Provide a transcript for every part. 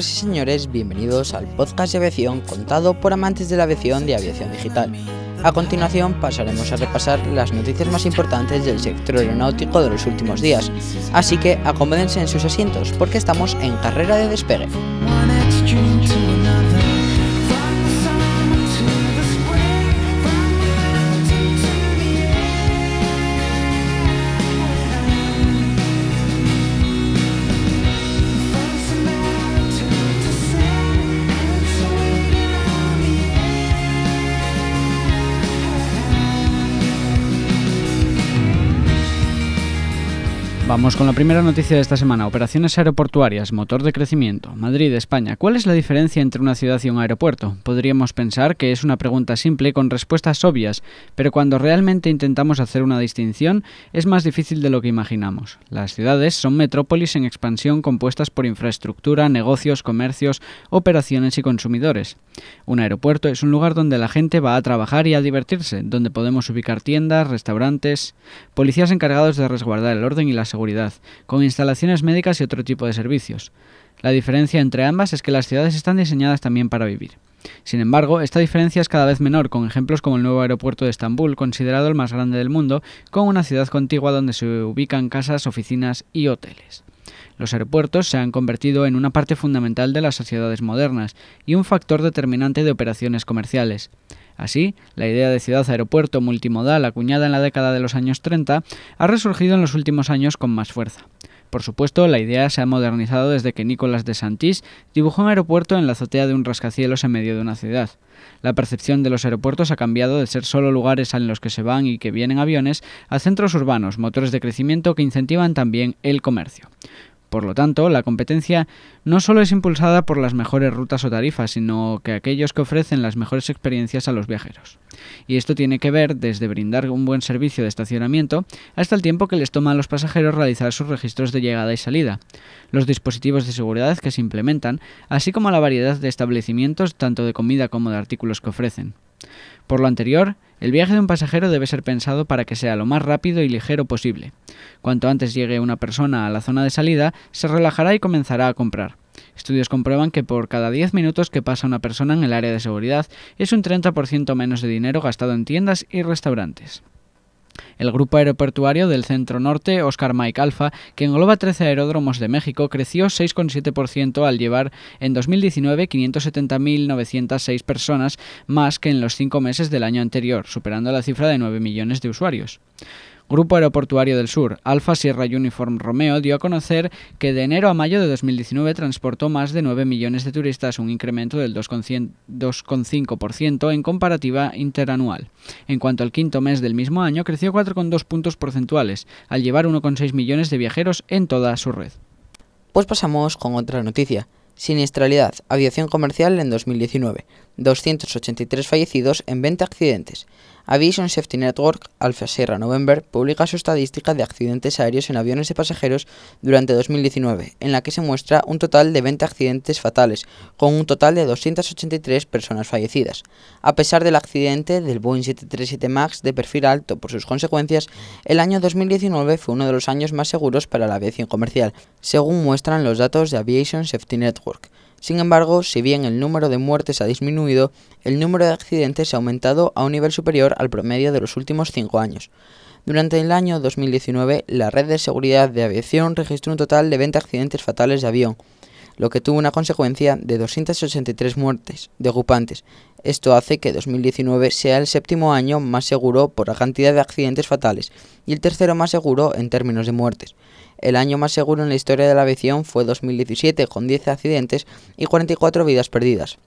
Señoras y señores, bienvenidos al podcast de aviación contado por amantes de la aviación de aviación digital. A continuación pasaremos a repasar las noticias más importantes del sector aeronáutico de los últimos días, así que acomódense en sus asientos porque estamos en carrera de despegue. Vamos con la primera noticia de esta semana. Operaciones aeroportuarias, motor de crecimiento. Madrid, España. ¿Cuál es la diferencia entre una ciudad y un aeropuerto? Podríamos pensar que es una pregunta simple con respuestas obvias, pero cuando realmente intentamos hacer una distinción es más difícil de lo que imaginamos. Las ciudades son metrópolis en expansión compuestas por infraestructura, negocios, comercios, operaciones y consumidores. Un aeropuerto es un lugar donde la gente va a trabajar y a divertirse, donde podemos ubicar tiendas, restaurantes, policías encargados de resguardar el orden y la seguridad con instalaciones médicas y otro tipo de servicios. La diferencia entre ambas es que las ciudades están diseñadas también para vivir. Sin embargo, esta diferencia es cada vez menor, con ejemplos como el nuevo aeropuerto de Estambul, considerado el más grande del mundo, con una ciudad contigua donde se ubican casas, oficinas y hoteles. Los aeropuertos se han convertido en una parte fundamental de las sociedades modernas y un factor determinante de operaciones comerciales. Así, la idea de ciudad-aeropuerto multimodal acuñada en la década de los años 30 ha resurgido en los últimos años con más fuerza. Por supuesto, la idea se ha modernizado desde que Nicolas de Santís dibujó un aeropuerto en la azotea de un rascacielos en medio de una ciudad. La percepción de los aeropuertos ha cambiado de ser solo lugares en los que se van y que vienen aviones a centros urbanos, motores de crecimiento que incentivan también el comercio. Por lo tanto, la competencia no solo es impulsada por las mejores rutas o tarifas, sino que aquellos que ofrecen las mejores experiencias a los viajeros. Y esto tiene que ver desde brindar un buen servicio de estacionamiento hasta el tiempo que les toma a los pasajeros realizar sus registros de llegada y salida, los dispositivos de seguridad que se implementan, así como la variedad de establecimientos tanto de comida como de artículos que ofrecen. Por lo anterior, el viaje de un pasajero debe ser pensado para que sea lo más rápido y ligero posible. Cuanto antes llegue una persona a la zona de salida, se relajará y comenzará a comprar. Estudios comprueban que por cada 10 minutos que pasa una persona en el área de seguridad es un 30% menos de dinero gastado en tiendas y restaurantes. El grupo aeroportuario del Centro Norte, Oscar Mike Alpha, que engloba 13 aeródromos de México, creció 6,7% al llevar en 2019 570.906 personas más que en los cinco meses del año anterior, superando la cifra de 9 millones de usuarios. Grupo Aeroportuario del Sur, Alfa Sierra Uniform Romeo, dio a conocer que de enero a mayo de 2019 transportó más de 9 millones de turistas, un incremento del 2,5% en comparativa interanual. En cuanto al quinto mes del mismo año, creció 4,2 puntos porcentuales, al llevar 1,6 millones de viajeros en toda su red. Pues pasamos con otra noticia. Siniestralidad, aviación comercial en 2019. 283 fallecidos en 20 accidentes. Aviation Safety Network, Alpha Sierra November, publica su estadística de accidentes aéreos en aviones de pasajeros durante 2019, en la que se muestra un total de 20 accidentes fatales, con un total de 283 personas fallecidas. A pesar del accidente del Boeing 737 MAX de perfil alto por sus consecuencias, el año 2019 fue uno de los años más seguros para la aviación comercial, según muestran los datos de Aviation Safety Network. Sin embargo, si bien el número de muertes ha disminuido, el número de accidentes ha aumentado a un nivel superior al promedio de los últimos cinco años. Durante el año 2019, la red de seguridad de aviación registró un total de 20 accidentes fatales de avión, lo que tuvo una consecuencia de 283 muertes de ocupantes. Esto hace que 2019 sea el séptimo año más seguro por la cantidad de accidentes fatales y el tercero más seguro en términos de muertes. El año más seguro en la historia de la aviación fue 2017, con 10 accidentes y 44 vidas perdidas.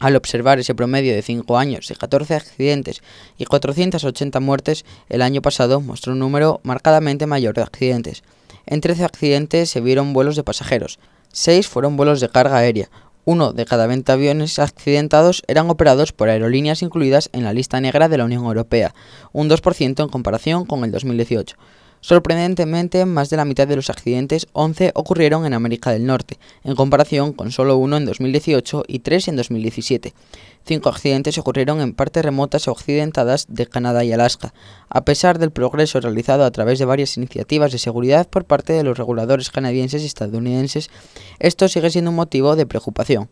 Al observar ese promedio de 5 años de 14 accidentes y 480 muertes, el año pasado mostró un número marcadamente mayor de accidentes. En 13 accidentes se vieron vuelos de pasajeros, 6 fueron vuelos de carga aérea, uno de cada 20 aviones accidentados eran operados por aerolíneas incluidas en la lista negra de la Unión Europea, un 2% en comparación con el 2018. Sorprendentemente, más de la mitad de los accidentes, 11, ocurrieron en América del Norte, en comparación con solo uno en 2018 y tres en 2017. Cinco accidentes ocurrieron en partes remotas o de Canadá y Alaska. A pesar del progreso realizado a través de varias iniciativas de seguridad por parte de los reguladores canadienses y estadounidenses, esto sigue siendo un motivo de preocupación.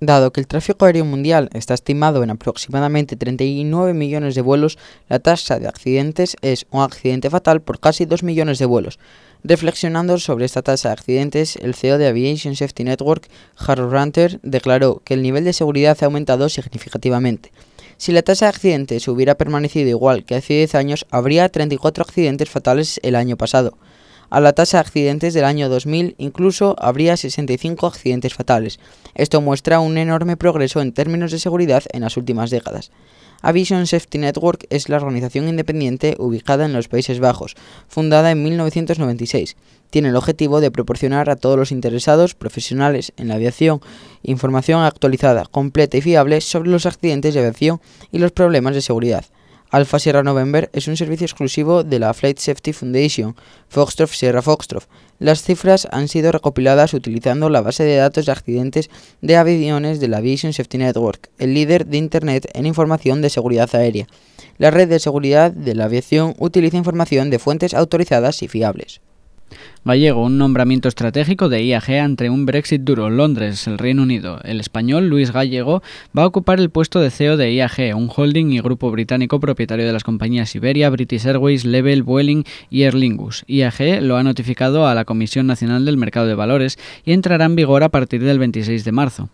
Dado que el tráfico aéreo mundial está estimado en aproximadamente 39 millones de vuelos, la tasa de accidentes es un accidente fatal por casi 2 millones de vuelos. Reflexionando sobre esta tasa de accidentes, el CEO de Aviation Safety Network, Harold Runter, declaró que el nivel de seguridad ha aumentado significativamente. Si la tasa de accidentes hubiera permanecido igual que hace 10 años, habría 34 accidentes fatales el año pasado a la tasa de accidentes del año 2000 incluso habría 65 accidentes fatales. Esto muestra un enorme progreso en términos de seguridad en las últimas décadas. Aviation Safety Network es la organización independiente ubicada en los Países Bajos, fundada en 1996. Tiene el objetivo de proporcionar a todos los interesados profesionales en la aviación información actualizada, completa y fiable sobre los accidentes de aviación y los problemas de seguridad. Alpha Sierra November es un servicio exclusivo de la Flight Safety Foundation, Foxtrot Sierra Foxtrot. Las cifras han sido recopiladas utilizando la base de datos de accidentes de aviones de la Aviation Safety Network, el líder de Internet en información de seguridad aérea. La red de seguridad de la aviación utiliza información de fuentes autorizadas y fiables. Gallego, un nombramiento estratégico de IAG ante un Brexit duro. Londres, el Reino Unido. El español Luis Gallego va a ocupar el puesto de CEO de IAG, un holding y grupo británico propietario de las compañías Iberia, British Airways, Level, Vueling y Aer Lingus. IAG lo ha notificado a la Comisión Nacional del Mercado de Valores y entrará en vigor a partir del 26 de marzo.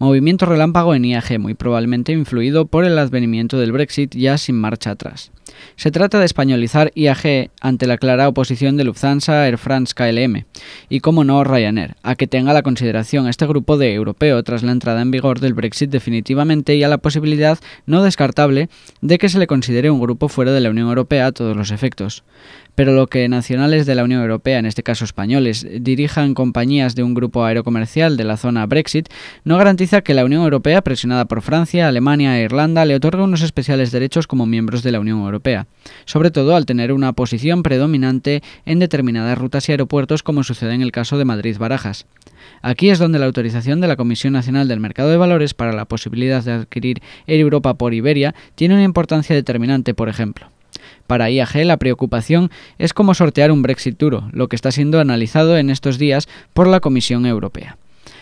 Movimiento relámpago en IAG, muy probablemente influido por el advenimiento del Brexit ya sin marcha atrás. Se trata de españolizar IAG ante la clara oposición de Lufthansa, Air France, KLM y, como no, Ryanair, a que tenga la consideración este grupo de europeo tras la entrada en vigor del Brexit definitivamente y a la posibilidad no descartable de que se le considere un grupo fuera de la Unión Europea a todos los efectos pero lo que nacionales de la Unión Europea, en este caso españoles, dirijan compañías de un grupo aerocomercial de la zona Brexit, no garantiza que la Unión Europea, presionada por Francia, Alemania e Irlanda, le otorgue unos especiales derechos como miembros de la Unión Europea, sobre todo al tener una posición predominante en determinadas rutas y aeropuertos como sucede en el caso de Madrid-Barajas. Aquí es donde la autorización de la Comisión Nacional del Mercado de Valores para la posibilidad de adquirir Air Europa por Iberia tiene una importancia determinante, por ejemplo. Para IAG la preocupación es cómo sortear un Brexit duro, lo que está siendo analizado en estos días por la Comisión Europea.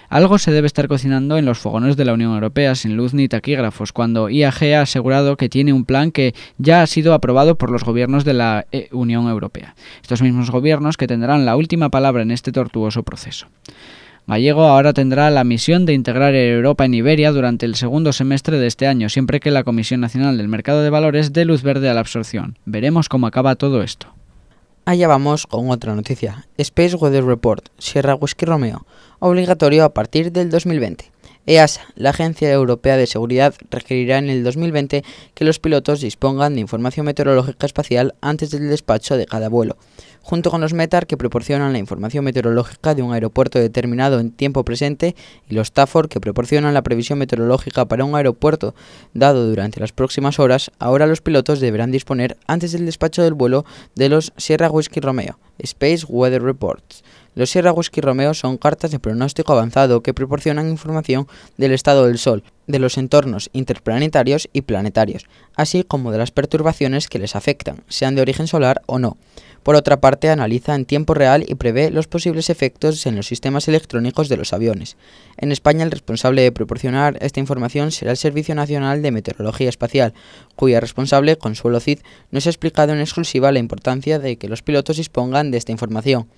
Algo se debe estar cocinando en los fogones de la Unión Europea sin luz ni taquígrafos, cuando IAG ha asegurado que tiene un plan que ya ha sido aprobado por los gobiernos de la eh, Unión Europea. Estos mismos gobiernos que tendrán la última palabra en este tortuoso proceso. Gallego ahora tendrá la misión de integrar Europa en Iberia durante el segundo semestre de este año, siempre que la Comisión Nacional del Mercado de Valores dé luz verde a la absorción. Veremos cómo acaba todo esto. Allá vamos con otra noticia. Space Weather Report, Sierra Whisky Romeo, obligatorio a partir del 2020. EASA, la Agencia Europea de Seguridad, requerirá en el 2020 que los pilotos dispongan de información meteorológica espacial antes del despacho de cada vuelo, junto con los METAR que proporcionan la información meteorológica de un aeropuerto determinado en tiempo presente y los TAFOR que proporcionan la previsión meteorológica para un aeropuerto dado durante las próximas horas, ahora los pilotos deberán disponer antes del despacho del vuelo de los Sierra Whiskey Romeo, Space Weather Reports, los Sierra Whisky Romeo son cartas de pronóstico avanzado que proporcionan información del estado del Sol, de los entornos interplanetarios y planetarios, así como de las perturbaciones que les afectan, sean de origen solar o no. Por otra parte, analiza en tiempo real y prevé los posibles efectos en los sistemas electrónicos de los aviones. En España, el responsable de proporcionar esta información será el Servicio Nacional de Meteorología Espacial, cuya responsable, Consuelo Cid, nos ha explicado en exclusiva la importancia de que los pilotos dispongan de esta información.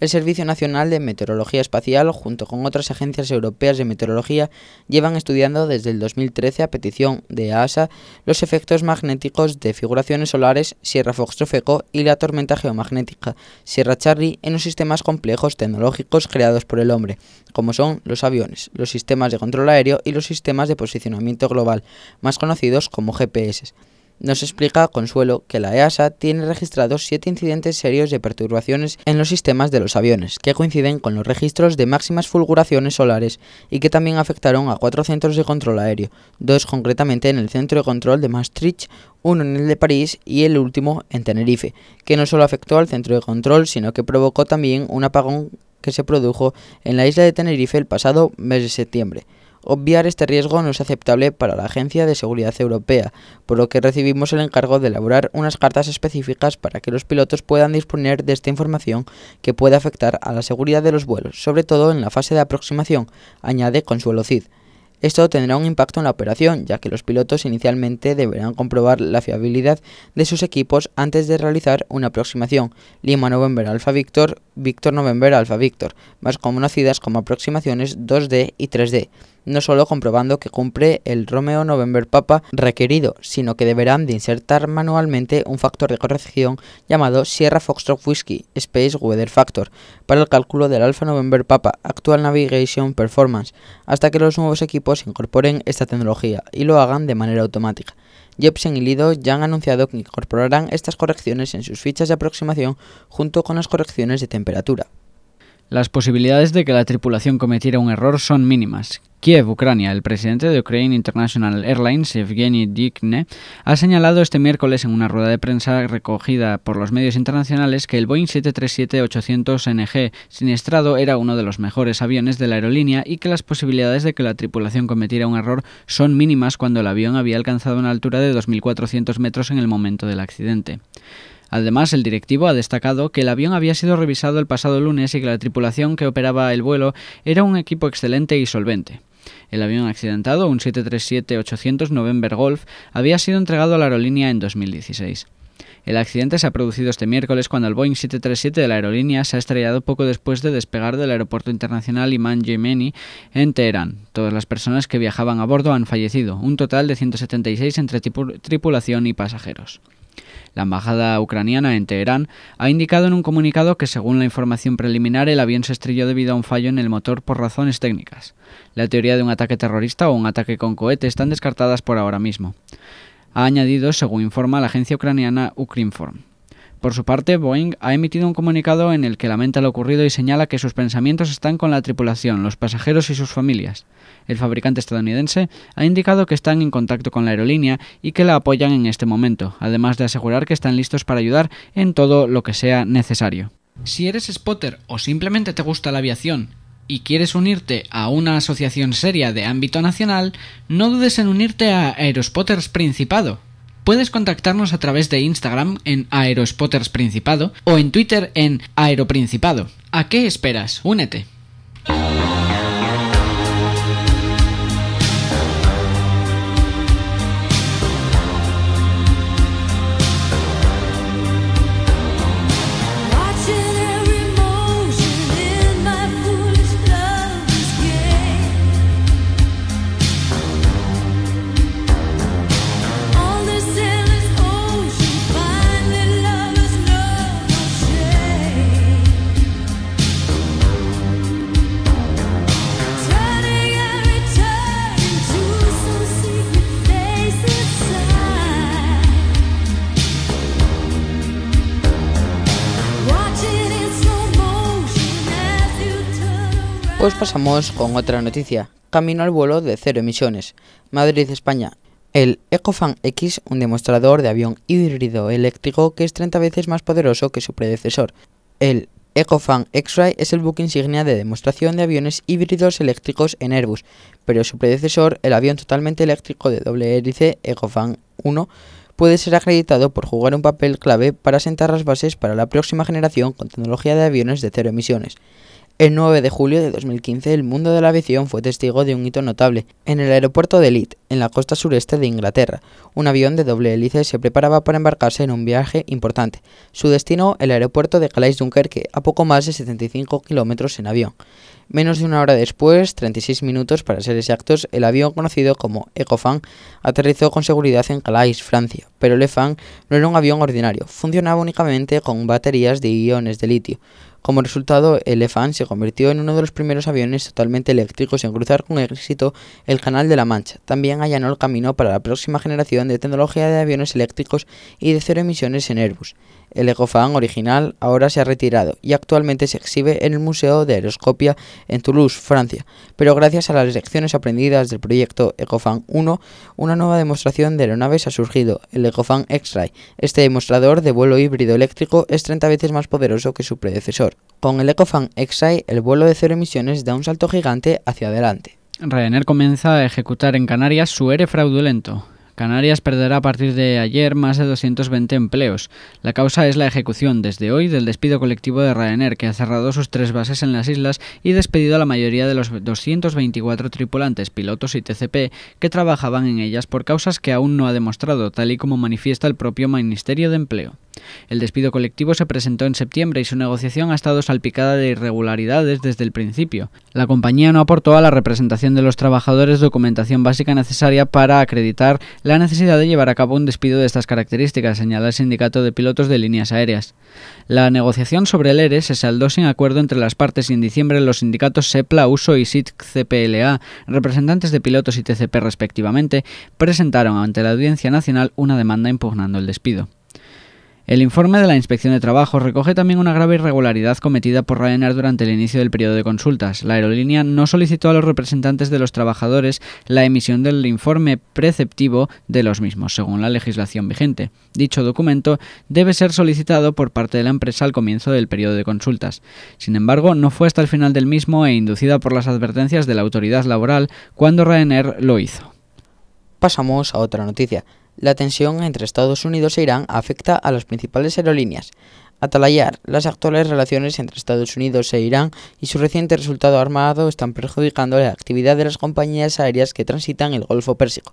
El Servicio Nacional de Meteorología Espacial, junto con otras agencias europeas de meteorología, llevan estudiando desde el 2013 a petición de ASA los efectos magnéticos de figuraciones solares Sierra Fox-Trofeco y la tormenta geomagnética Sierra Charlie en los sistemas complejos tecnológicos creados por el hombre, como son los aviones, los sistemas de control aéreo y los sistemas de posicionamiento global, más conocidos como GPS. Nos explica Consuelo que la EASA tiene registrados siete incidentes serios de perturbaciones en los sistemas de los aviones, que coinciden con los registros de máximas fulguraciones solares y que también afectaron a cuatro centros de control aéreo, dos concretamente en el centro de control de Maastricht, uno en el de París y el último en Tenerife, que no solo afectó al centro de control, sino que provocó también un apagón que se produjo en la isla de Tenerife el pasado mes de septiembre. Obviar este riesgo no es aceptable para la Agencia de Seguridad Europea, por lo que recibimos el encargo de elaborar unas cartas específicas para que los pilotos puedan disponer de esta información que puede afectar a la seguridad de los vuelos, sobre todo en la fase de aproximación, añade Consuelo Cid. Esto tendrá un impacto en la operación, ya que los pilotos inicialmente deberán comprobar la fiabilidad de sus equipos antes de realizar una aproximación. Lima November Alpha Victor, Victor November Alpha Victor, más conocidas como aproximaciones 2D y 3D no solo comprobando que cumple el Romeo November Papa requerido, sino que deberán de insertar manualmente un factor de corrección llamado Sierra Foxtrot Whiskey Space Weather Factor para el cálculo del Alpha November Papa Actual Navigation Performance, hasta que los nuevos equipos incorporen esta tecnología y lo hagan de manera automática. Jepsen y Lido ya han anunciado que incorporarán estas correcciones en sus fichas de aproximación junto con las correcciones de temperatura. Las posibilidades de que la tripulación cometiera un error son mínimas. Kiev, Ucrania. El presidente de Ukraine International Airlines, Evgeny Dikne, ha señalado este miércoles en una rueda de prensa recogida por los medios internacionales que el Boeing 737-800NG siniestrado era uno de los mejores aviones de la aerolínea y que las posibilidades de que la tripulación cometiera un error son mínimas cuando el avión había alcanzado una altura de 2.400 metros en el momento del accidente. Además, el directivo ha destacado que el avión había sido revisado el pasado lunes y que la tripulación que operaba el vuelo era un equipo excelente y solvente. El avión accidentado, un 737-800 November Golf, había sido entregado a la aerolínea en 2016. El accidente se ha producido este miércoles cuando el Boeing 737 de la aerolínea se ha estrellado poco después de despegar del aeropuerto internacional Imam Jemeni en Teherán. Todas las personas que viajaban a bordo han fallecido, un total de 176 entre tripulación y pasajeros. La embajada ucraniana en Teherán ha indicado en un comunicado que según la información preliminar el avión se estrelló debido a un fallo en el motor por razones técnicas. La teoría de un ataque terrorista o un ataque con cohete están descartadas por ahora mismo. Ha añadido, según informa la agencia ucraniana Ukrinform. Por su parte, Boeing ha emitido un comunicado en el que lamenta lo ocurrido y señala que sus pensamientos están con la tripulación, los pasajeros y sus familias. El fabricante estadounidense ha indicado que están en contacto con la aerolínea y que la apoyan en este momento, además de asegurar que están listos para ayudar en todo lo que sea necesario. Si eres spotter o simplemente te gusta la aviación y quieres unirte a una asociación seria de ámbito nacional, no dudes en unirte a Aerospotters Principado Puedes contactarnos a través de Instagram en Aerospotters Principado o en Twitter en Aeroprincipado. ¿A qué esperas? Únete. Pasamos con otra noticia. Camino al vuelo de cero emisiones. Madrid, España. El Ecofan X, un demostrador de avión híbrido eléctrico que es 30 veces más poderoso que su predecesor. El Ecofan X-Ray es el buque insignia de demostración de aviones híbridos eléctricos en Airbus, pero su predecesor, el avión totalmente eléctrico de doble hélice Ecofan 1, puede ser acreditado por jugar un papel clave para sentar las bases para la próxima generación con tecnología de aviones de cero emisiones. El 9 de julio de 2015, el mundo de la aviación fue testigo de un hito notable. En el aeropuerto de Leeds, en la costa sureste de Inglaterra, un avión de doble hélice se preparaba para embarcarse en un viaje importante. Su destino, el aeropuerto de Calais-Dunkerque, a poco más de 75 kilómetros en avión. Menos de una hora después, 36 minutos para ser exactos, el avión conocido como Ecofan aterrizó con seguridad en Calais, Francia. Pero el EFAN no era un avión ordinario, funcionaba únicamente con baterías de iones de litio. Como resultado, el Elefant se convirtió en uno de los primeros aviones totalmente eléctricos en cruzar con éxito el Canal de la Mancha. También allanó el camino para la próxima generación de tecnología de aviones eléctricos y de cero emisiones en Airbus. El Ecofan original ahora se ha retirado y actualmente se exhibe en el Museo de Aeroscopia en Toulouse, Francia, pero gracias a las lecciones aprendidas del proyecto Ecofan 1, una nueva demostración de aeronaves ha surgido, el Ecofan X-Ray. Este demostrador de vuelo híbrido eléctrico es 30 veces más poderoso que su predecesor. Con el Ecofan X-Ray, el vuelo de cero emisiones da un salto gigante hacia adelante. Ryanair comienza a ejecutar en Canarias su ERE fraudulento. Canarias perderá a partir de ayer más de 220 empleos. La causa es la ejecución desde hoy del despido colectivo de Ryanair, que ha cerrado sus tres bases en las islas y despedido a la mayoría de los 224 tripulantes, pilotos y TCP que trabajaban en ellas por causas que aún no ha demostrado, tal y como manifiesta el propio Ministerio de Empleo. El despido colectivo se presentó en septiembre y su negociación ha estado salpicada de irregularidades desde el principio. La compañía no aportó a la representación de los trabajadores documentación básica necesaria para acreditar la necesidad de llevar a cabo un despido de estas características, señala el sindicato de pilotos de líneas aéreas. La negociación sobre el ERE se saldó sin acuerdo entre las partes y en diciembre los sindicatos SEPLA, USO y SIT-CPLA, representantes de pilotos y TCP respectivamente, presentaron ante la Audiencia Nacional una demanda impugnando el despido. El informe de la Inspección de Trabajo recoge también una grave irregularidad cometida por Ryanair durante el inicio del periodo de consultas. La aerolínea no solicitó a los representantes de los trabajadores la emisión del informe preceptivo de los mismos, según la legislación vigente. Dicho documento debe ser solicitado por parte de la empresa al comienzo del periodo de consultas. Sin embargo, no fue hasta el final del mismo e inducida por las advertencias de la autoridad laboral cuando Ryanair lo hizo. Pasamos a otra noticia. La tensión entre Estados Unidos e Irán afecta a las principales aerolíneas. Atalayar, las actuales relaciones entre Estados Unidos e Irán y su reciente resultado armado están perjudicando la actividad de las compañías aéreas que transitan el Golfo Pérsico.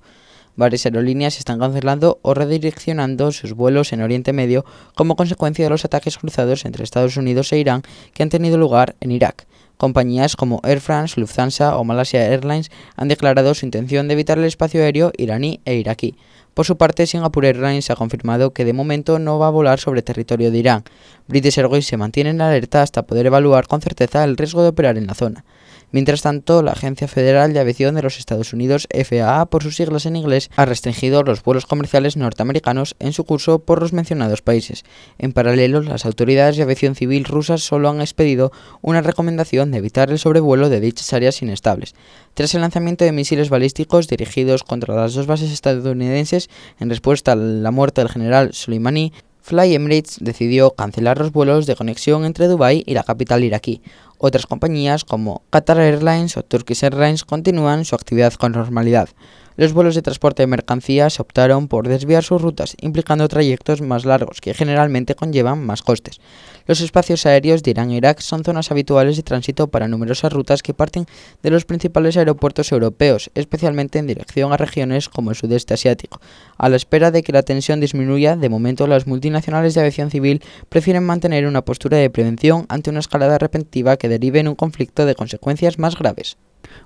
Varias aerolíneas están cancelando o redireccionando sus vuelos en Oriente Medio como consecuencia de los ataques cruzados entre Estados Unidos e Irán que han tenido lugar en Irak. Compañías como Air France, Lufthansa o Malaysia Airlines han declarado su intención de evitar el espacio aéreo iraní e iraquí. Por su parte, Singapore Airlines ha confirmado que de momento no va a volar sobre territorio de Irán. British Airways se mantiene en alerta hasta poder evaluar con certeza el riesgo de operar en la zona. Mientras tanto, la Agencia Federal de Aviación de los Estados Unidos, FAA por sus siglas en inglés, ha restringido los vuelos comerciales norteamericanos en su curso por los mencionados países. En paralelo, las autoridades de aviación civil rusas solo han expedido una recomendación de evitar el sobrevuelo de dichas áreas inestables. Tras el lanzamiento de misiles balísticos dirigidos contra las dos bases estadounidenses en respuesta a la muerte del general Soleimani, Fly Emirates decidió cancelar los vuelos de conexión entre Dubái y la capital iraquí. Otras compañías como Qatar Airlines o Turkish Airlines continúan su actividad con normalidad los vuelos de transporte de mercancías optaron por desviar sus rutas, implicando trayectos más largos que generalmente conllevan más costes. Los espacios aéreos de Irán e Irak son zonas habituales de tránsito para numerosas rutas que parten de los principales aeropuertos europeos, especialmente en dirección a regiones como el sudeste asiático. A la espera de que la tensión disminuya, de momento las multinacionales de aviación civil prefieren mantener una postura de prevención ante una escalada repentiva que derive en un conflicto de consecuencias más graves.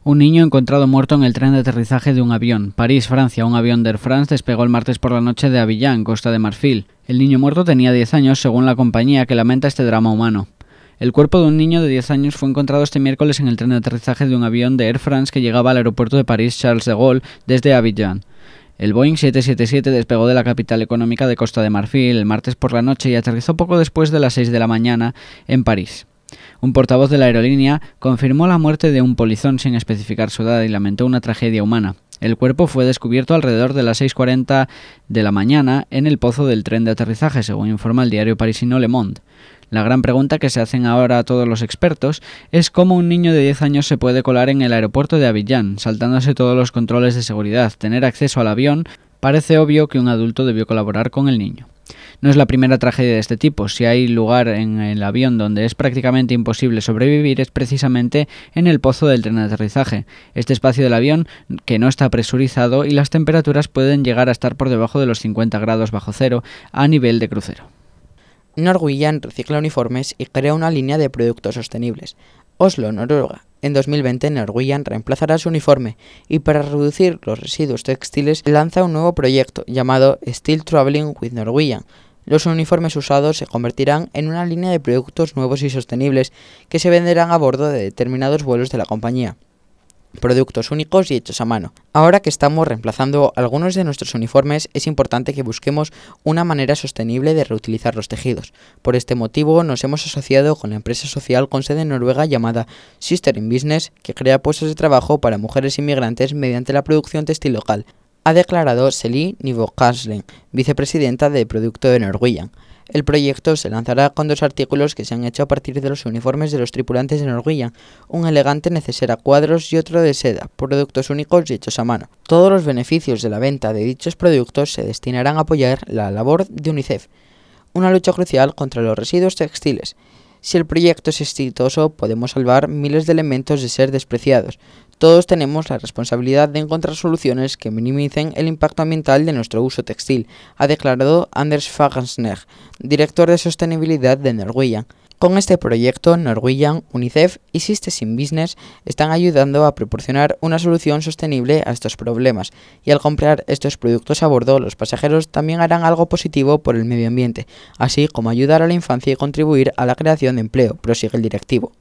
Un niño encontrado muerto en el tren de aterrizaje de un avión. París, Francia. Un avión de Air France despegó el martes por la noche de Avillán, Costa de Marfil. El niño muerto tenía 10 años, según la compañía que lamenta este drama humano. El cuerpo de un niño de 10 años fue encontrado este miércoles en el tren de aterrizaje de un avión de Air France que llegaba al aeropuerto de París Charles de Gaulle desde Avillán. El Boeing 777 despegó de la capital económica de Costa de Marfil el martes por la noche y aterrizó poco después de las 6 de la mañana en París. Un portavoz de la aerolínea confirmó la muerte de un polizón sin especificar su edad y lamentó una tragedia humana. El cuerpo fue descubierto alrededor de las 6.40 de la mañana en el pozo del tren de aterrizaje, según informa el diario parisino Le Monde. La gran pregunta que se hacen ahora todos los expertos es cómo un niño de 10 años se puede colar en el aeropuerto de Avillán, saltándose todos los controles de seguridad, tener acceso al avión. Parece obvio que un adulto debió colaborar con el niño. No es la primera tragedia de este tipo. Si hay lugar en el avión donde es prácticamente imposible sobrevivir es precisamente en el pozo del tren de aterrizaje. Este espacio del avión que no está presurizado y las temperaturas pueden llegar a estar por debajo de los 50 grados bajo cero a nivel de crucero. Norwegian recicla uniformes y crea una línea de productos sostenibles. Oslo, Noruega. En 2020, Norwegian reemplazará su uniforme y para reducir los residuos textiles lanza un nuevo proyecto llamado Still Traveling with Norwegian, Los uniformes usados se convertirán en una línea de productos nuevos y sostenibles que se venderán a bordo de determinados vuelos de la compañía productos únicos y hechos a mano. Ahora que estamos reemplazando algunos de nuestros uniformes, es importante que busquemos una manera sostenible de reutilizar los tejidos. Por este motivo, nos hemos asociado con la empresa social con sede en Noruega llamada Sister in Business, que crea puestos de trabajo para mujeres inmigrantes mediante la producción textil local. Ha declarado Seli Nivokaslen, vicepresidenta de Producto de Norwegian. El proyecto se lanzará con dos artículos que se han hecho a partir de los uniformes de los tripulantes de Norwegian, un elegante neceser a cuadros y otro de seda, productos únicos y hechos a mano. Todos los beneficios de la venta de dichos productos se destinarán a apoyar la labor de UNICEF, una lucha crucial contra los residuos textiles. Si el proyecto es exitoso, podemos salvar miles de elementos de ser despreciados, todos tenemos la responsabilidad de encontrar soluciones que minimicen el impacto ambiental de nuestro uso textil, ha declarado Anders Fagensner, director de sostenibilidad de Norwegian. Con este proyecto, Norwegian, UNICEF y Systems in Business están ayudando a proporcionar una solución sostenible a estos problemas, y al comprar estos productos a bordo, los pasajeros también harán algo positivo por el medio ambiente, así como ayudar a la infancia y contribuir a la creación de empleo, prosigue el directivo.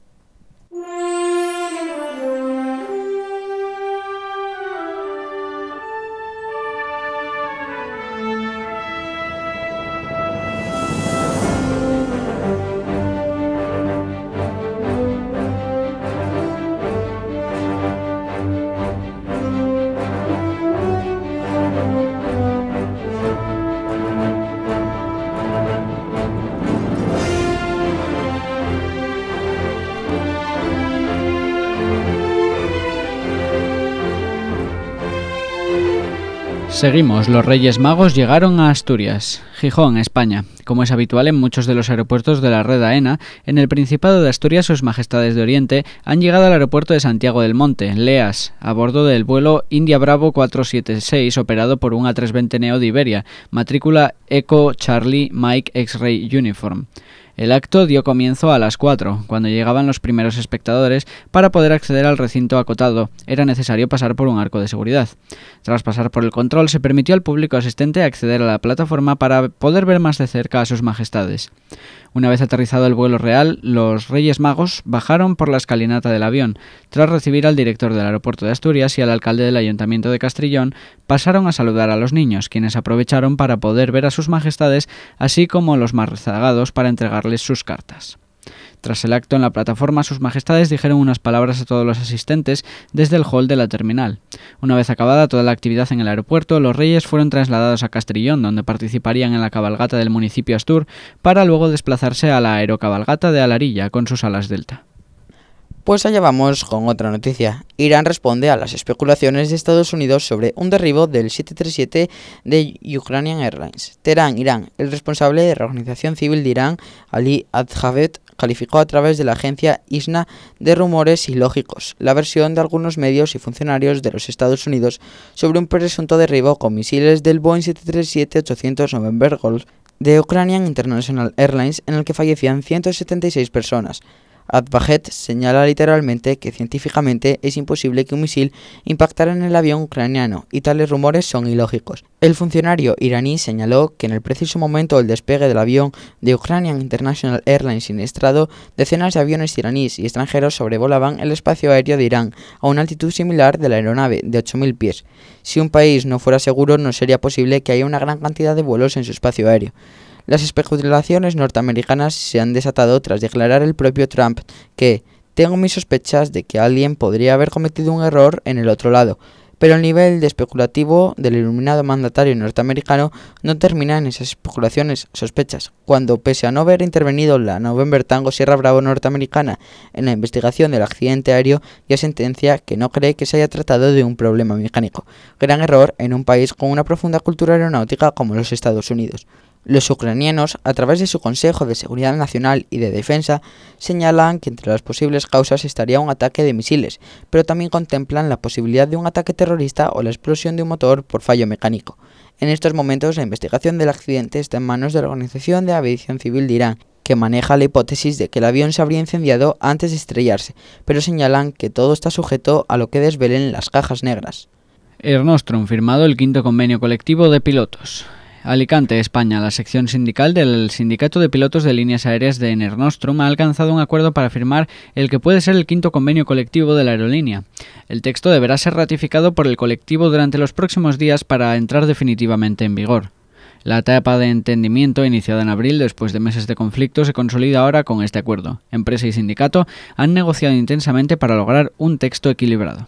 Seguimos, los Reyes Magos llegaron a Asturias, Gijón, España. Como es habitual en muchos de los aeropuertos de la red AENA, en el Principado de Asturias sus Majestades de Oriente han llegado al aeropuerto de Santiago del Monte, Leas, a bordo del vuelo India Bravo 476 operado por un A320 Neo de Iberia, matrícula Eco Charlie Mike X-Ray Uniform. El acto dio comienzo a las 4, cuando llegaban los primeros espectadores. Para poder acceder al recinto acotado, era necesario pasar por un arco de seguridad. Tras pasar por el control, se permitió al público asistente acceder a la plataforma para poder ver más de cerca a sus majestades. Una vez aterrizado el vuelo real, los Reyes Magos bajaron por la escalinata del avión. Tras recibir al director del aeropuerto de Asturias y al alcalde del ayuntamiento de Castrillón, pasaron a saludar a los niños, quienes aprovecharon para poder ver a sus majestades, así como los más rezagados para entregarles sus cartas. Tras el acto en la plataforma, sus majestades dijeron unas palabras a todos los asistentes desde el hall de la terminal. Una vez acabada toda la actividad en el aeropuerto, los reyes fueron trasladados a Castrillón, donde participarían en la cabalgata del municipio Astur, para luego desplazarse a la aerocabalgata de Alarilla con sus alas delta. Pues allá vamos con otra noticia. Irán responde a las especulaciones de Estados Unidos sobre un derribo del 737 de Ukrainian Airlines. Teherán, Irán. El responsable de la Organización Civil de Irán, Ali Adjavet, calificó a través de la agencia ISNA de rumores ilógicos la versión de algunos medios y funcionarios de los Estados Unidos sobre un presunto derribo con misiles del Boeing 737-800 November Gold de Ukrainian International Airlines en el que fallecían 176 personas. Advahet señala literalmente que científicamente es imposible que un misil impactara en el avión ucraniano y tales rumores son ilógicos. El funcionario iraní señaló que en el preciso momento del despegue del avión de Ukrainian International Airlines siniestrado, decenas de aviones iraníes y extranjeros sobrevolaban el espacio aéreo de Irán a una altitud similar de la aeronave, de 8.000 pies. Si un país no fuera seguro, no sería posible que haya una gran cantidad de vuelos en su espacio aéreo. Las especulaciones norteamericanas se han desatado tras declarar el propio Trump que tengo mis sospechas de que alguien podría haber cometido un error en el otro lado, pero el nivel de especulativo del iluminado mandatario norteamericano no termina en esas especulaciones, sospechas, cuando pese a no haber intervenido la November Tango Sierra Bravo norteamericana en la investigación del accidente aéreo, ya sentencia que no cree que se haya tratado de un problema mecánico, gran error en un país con una profunda cultura aeronáutica como los Estados Unidos. Los ucranianos, a través de su Consejo de Seguridad Nacional y de Defensa, señalan que entre las posibles causas estaría un ataque de misiles, pero también contemplan la posibilidad de un ataque terrorista o la explosión de un motor por fallo mecánico. En estos momentos, la investigación del accidente está en manos de la Organización de Aviación Civil de Irán, que maneja la hipótesis de que el avión se habría incendiado antes de estrellarse, pero señalan que todo está sujeto a lo que desvelen las cajas negras. Air firmado el quinto convenio colectivo de pilotos. Alicante, España. La sección sindical del Sindicato de Pilotos de Líneas Aéreas de Ener Nostrum ha alcanzado un acuerdo para firmar el que puede ser el quinto convenio colectivo de la aerolínea. El texto deberá ser ratificado por el colectivo durante los próximos días para entrar definitivamente en vigor. La etapa de entendimiento, iniciada en abril después de meses de conflicto, se consolida ahora con este acuerdo. Empresa y sindicato han negociado intensamente para lograr un texto equilibrado.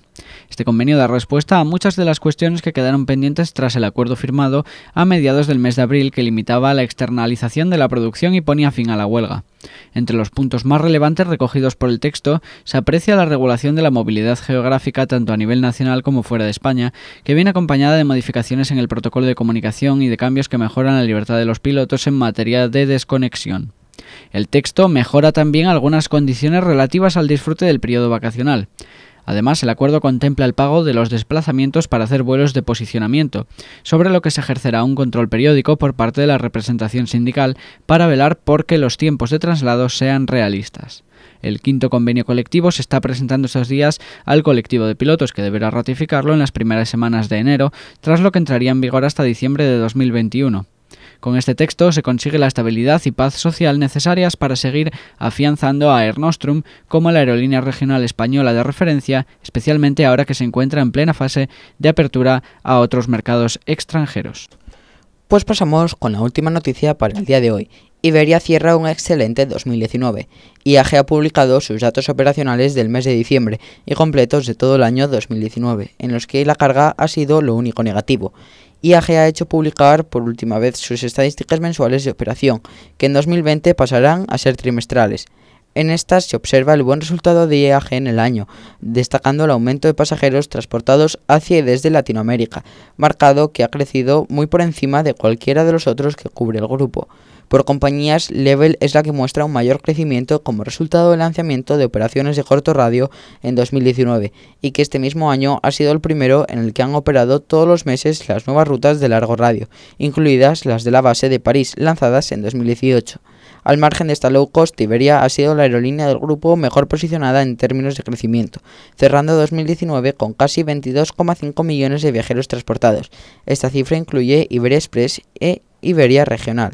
Este convenio da respuesta a muchas de las cuestiones que quedaron pendientes tras el acuerdo firmado a mediados del mes de abril que limitaba la externalización de la producción y ponía fin a la huelga. Entre los puntos más relevantes recogidos por el texto se aprecia la regulación de la movilidad geográfica tanto a nivel nacional como fuera de España, que viene acompañada de modificaciones en el protocolo de comunicación y de cambios que mejoran la libertad de los pilotos en materia de desconexión. El texto mejora también algunas condiciones relativas al disfrute del periodo vacacional. Además, el acuerdo contempla el pago de los desplazamientos para hacer vuelos de posicionamiento, sobre lo que se ejercerá un control periódico por parte de la representación sindical para velar por que los tiempos de traslado sean realistas. El quinto convenio colectivo se está presentando estos días al colectivo de pilotos que deberá ratificarlo en las primeras semanas de enero, tras lo que entraría en vigor hasta diciembre de 2021. Con este texto se consigue la estabilidad y paz social necesarias para seguir afianzando a Air Nostrum como la aerolínea regional española de referencia, especialmente ahora que se encuentra en plena fase de apertura a otros mercados extranjeros. Pues pasamos con la última noticia para el día de hoy. Iberia cierra un excelente 2019. IAG ha publicado sus datos operacionales del mes de diciembre y completos de todo el año 2019, en los que la carga ha sido lo único negativo. IAG ha hecho publicar por última vez sus estadísticas mensuales de operación, que en 2020 pasarán a ser trimestrales. En estas se observa el buen resultado de IAG en el año, destacando el aumento de pasajeros transportados hacia y desde Latinoamérica, marcado que ha crecido muy por encima de cualquiera de los otros que cubre el grupo. Por compañías, Level es la que muestra un mayor crecimiento como resultado del lanzamiento de operaciones de corto radio en 2019 y que este mismo año ha sido el primero en el que han operado todos los meses las nuevas rutas de largo radio, incluidas las de la base de París lanzadas en 2018. Al margen de esta low cost, Iberia ha sido la aerolínea del grupo mejor posicionada en términos de crecimiento, cerrando 2019 con casi 22,5 millones de viajeros transportados. Esta cifra incluye Iberia Express e Iberia Regional.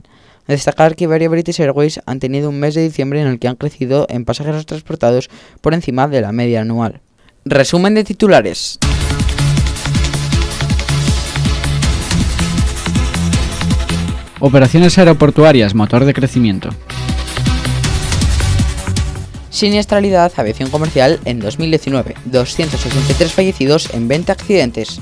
Destacar que y British Airways han tenido un mes de diciembre en el que han crecido en pasajeros transportados por encima de la media anual. Resumen de titulares. Operaciones aeroportuarias, motor de crecimiento. Siniestralidad, aviación comercial en 2019, 283 fallecidos en 20 accidentes.